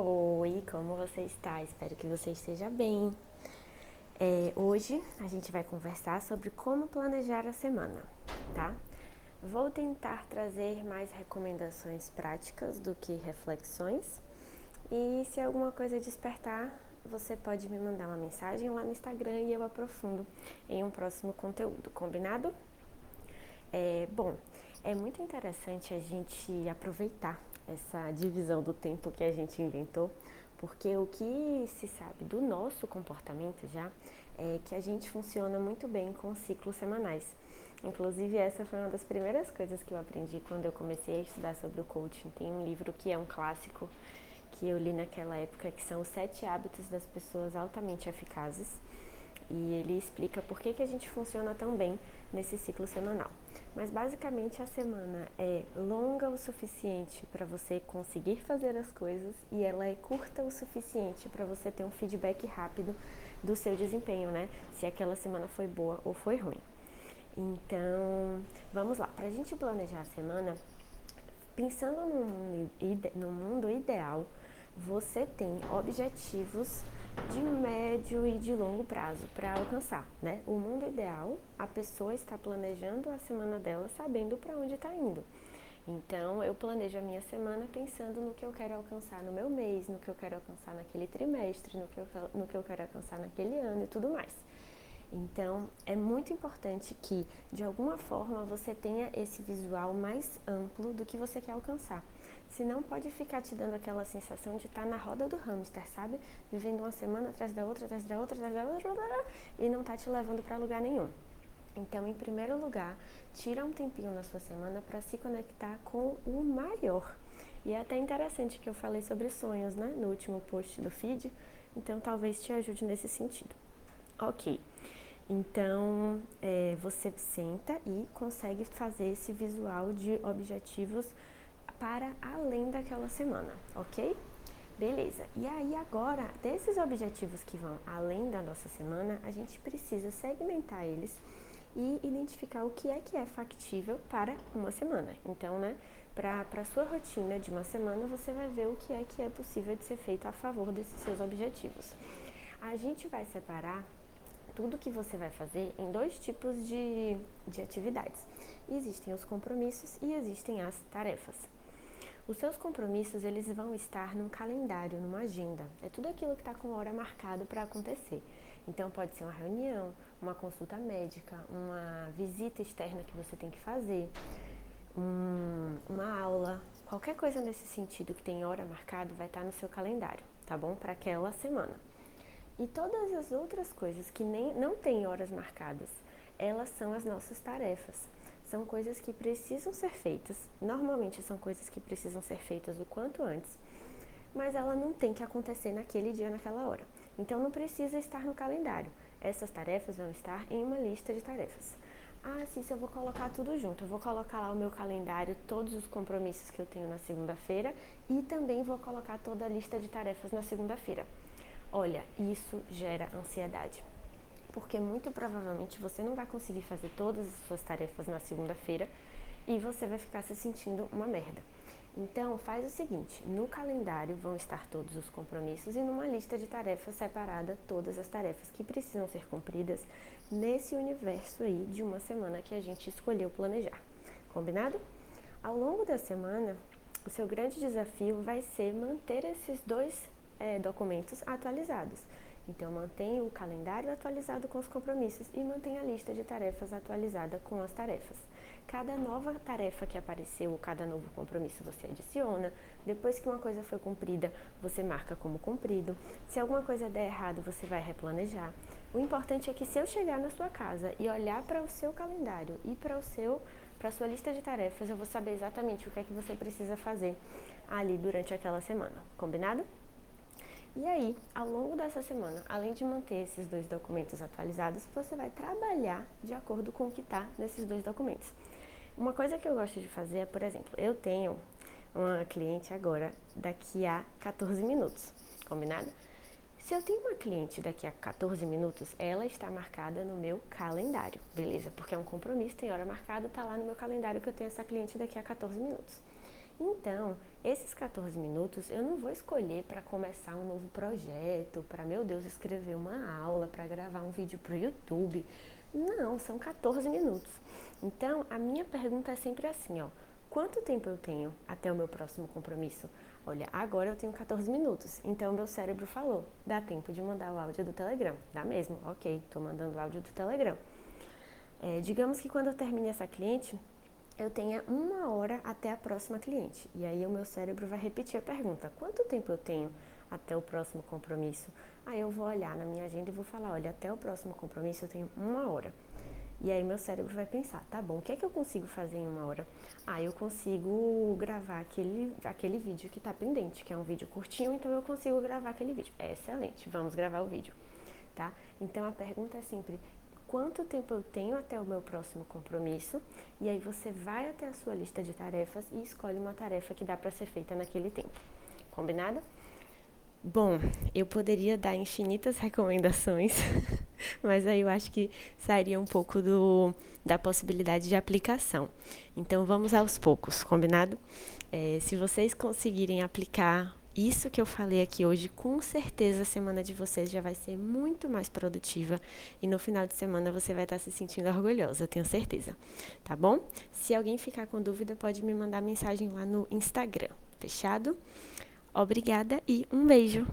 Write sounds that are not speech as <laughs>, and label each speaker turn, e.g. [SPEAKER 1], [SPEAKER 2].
[SPEAKER 1] Oi, como você está? Espero que você esteja bem. É, hoje a gente vai conversar sobre como planejar a semana, tá? Vou tentar trazer mais recomendações práticas do que reflexões. E se alguma coisa despertar, você pode me mandar uma mensagem lá no Instagram e eu aprofundo em um próximo conteúdo, combinado? É, bom, é muito interessante a gente aproveitar essa divisão do tempo que a gente inventou, porque o que se sabe do nosso comportamento já é que a gente funciona muito bem com ciclos semanais. Inclusive, essa foi uma das primeiras coisas que eu aprendi quando eu comecei a estudar sobre o coaching. Tem um livro que é um clássico que eu li naquela época, que são os sete hábitos das pessoas altamente eficazes. E ele explica por que, que a gente funciona tão bem nesse ciclo semanal. Mas basicamente a semana é longa o suficiente para você conseguir fazer as coisas e ela é curta o suficiente para você ter um feedback rápido do seu desempenho, né? Se aquela semana foi boa ou foi ruim. Então, vamos lá. Para a gente planejar a semana, pensando no no mundo ideal, você tem objetivos de médio e de longo prazo para alcançar, né? O mundo ideal, a pessoa está planejando a semana dela sabendo para onde está indo. Então, eu planejo a minha semana pensando no que eu quero alcançar no meu mês, no que eu quero alcançar naquele trimestre, no que eu, no que eu quero alcançar naquele ano e tudo mais. Então, é muito importante que, de alguma forma, você tenha esse visual mais amplo do que você quer alcançar. Senão pode ficar te dando aquela sensação de estar tá na roda do hamster, sabe? Vivendo uma semana atrás da outra, atrás da outra, atrás da outra, e não tá te levando para lugar nenhum. Então, em primeiro lugar, tira um tempinho na sua semana para se conectar com o maior. E é até interessante que eu falei sobre sonhos, né, no último post do feed, então talvez te ajude nesse sentido. Ok, então é, você senta e consegue fazer esse visual de objetivos para além daquela semana, ok? Beleza. E aí agora, desses objetivos que vão além da nossa semana, a gente precisa segmentar eles e identificar o que é que é factível para uma semana. Então, né, para a sua rotina de uma semana, você vai ver o que é que é possível de ser feito a favor desses seus objetivos. A gente vai separar tudo que você vai fazer em dois tipos de, de atividades. Existem os compromissos e existem as tarefas. Os seus compromissos, eles vão estar num calendário, numa agenda. É tudo aquilo que está com hora marcado para acontecer. Então, pode ser uma reunião, uma consulta médica, uma visita externa que você tem que fazer, um, uma aula, qualquer coisa nesse sentido que tem hora marcada vai estar tá no seu calendário, tá bom? Para aquela semana. E todas as outras coisas que nem, não têm horas marcadas, elas são as nossas tarefas são coisas que precisam ser feitas. Normalmente são coisas que precisam ser feitas o quanto antes, mas ela não tem que acontecer naquele dia, naquela hora. Então não precisa estar no calendário. Essas tarefas vão estar em uma lista de tarefas. Ah, sim, se eu vou colocar tudo junto. Eu vou colocar lá o meu calendário, todos os compromissos que eu tenho na segunda-feira e também vou colocar toda a lista de tarefas na segunda-feira. Olha, isso gera ansiedade porque muito provavelmente você não vai conseguir fazer todas as suas tarefas na segunda-feira e você vai ficar se sentindo uma merda. Então, faz o seguinte: no calendário vão estar todos os compromissos e numa lista de tarefas separada todas as tarefas que precisam ser cumpridas nesse universo aí de uma semana que a gente escolheu planejar. Combinado? Ao longo da semana, o seu grande desafio vai ser manter esses dois é, documentos atualizados. Então, mantenha o calendário atualizado com os compromissos e mantenha a lista de tarefas atualizada com as tarefas. Cada nova tarefa que apareceu, cada novo compromisso você adiciona. Depois que uma coisa foi cumprida, você marca como cumprido. Se alguma coisa der errado, você vai replanejar. O importante é que se eu chegar na sua casa e olhar para o seu calendário e para o seu para sua lista de tarefas, eu vou saber exatamente o que é que você precisa fazer ali durante aquela semana. Combinado? E aí, ao longo dessa semana, além de manter esses dois documentos atualizados, você vai trabalhar de acordo com o que está nesses dois documentos. Uma coisa que eu gosto de fazer é, por exemplo, eu tenho uma cliente agora daqui a 14 minutos, combinado? Se eu tenho uma cliente daqui a 14 minutos, ela está marcada no meu calendário, beleza? Porque é um compromisso, tem hora marcada, está lá no meu calendário que eu tenho essa cliente daqui a 14 minutos. Então, esses 14 minutos eu não vou escolher para começar um novo projeto, para, meu Deus, escrever uma aula, para gravar um vídeo para o YouTube. Não, são 14 minutos. Então, a minha pergunta é sempre assim, ó. Quanto tempo eu tenho até o meu próximo compromisso? Olha, agora eu tenho 14 minutos. Então, meu cérebro falou, dá tempo de mandar o áudio do Telegram. Dá mesmo, ok, estou mandando o áudio do Telegram. É, digamos que quando eu termine essa cliente, eu tenha uma hora até a próxima cliente. E aí o meu cérebro vai repetir a pergunta: quanto tempo eu tenho até o próximo compromisso? Aí eu vou olhar na minha agenda e vou falar: olha, até o próximo compromisso eu tenho uma hora. E aí meu cérebro vai pensar, tá bom, o que é que eu consigo fazer em uma hora? Ah, eu consigo gravar aquele, aquele vídeo que está pendente, que é um vídeo curtinho, então eu consigo gravar aquele vídeo. É excelente, vamos gravar o vídeo, tá? Então a pergunta é sempre, quanto tempo eu tenho até o meu próximo compromisso, e aí você vai até a sua lista de tarefas e escolhe uma tarefa que dá para ser feita naquele tempo. Combinado? Bom, eu poderia dar infinitas recomendações, <laughs> mas aí eu acho que sairia um pouco do, da possibilidade de aplicação. Então vamos aos poucos, combinado? É, se vocês conseguirem aplicar isso que eu falei aqui hoje, com certeza a semana de vocês já vai ser muito mais produtiva e no final de semana você vai estar se sentindo orgulhosa, tenho certeza. Tá bom? Se alguém ficar com dúvida, pode me mandar mensagem lá no Instagram. Fechado? Obrigada e um beijo!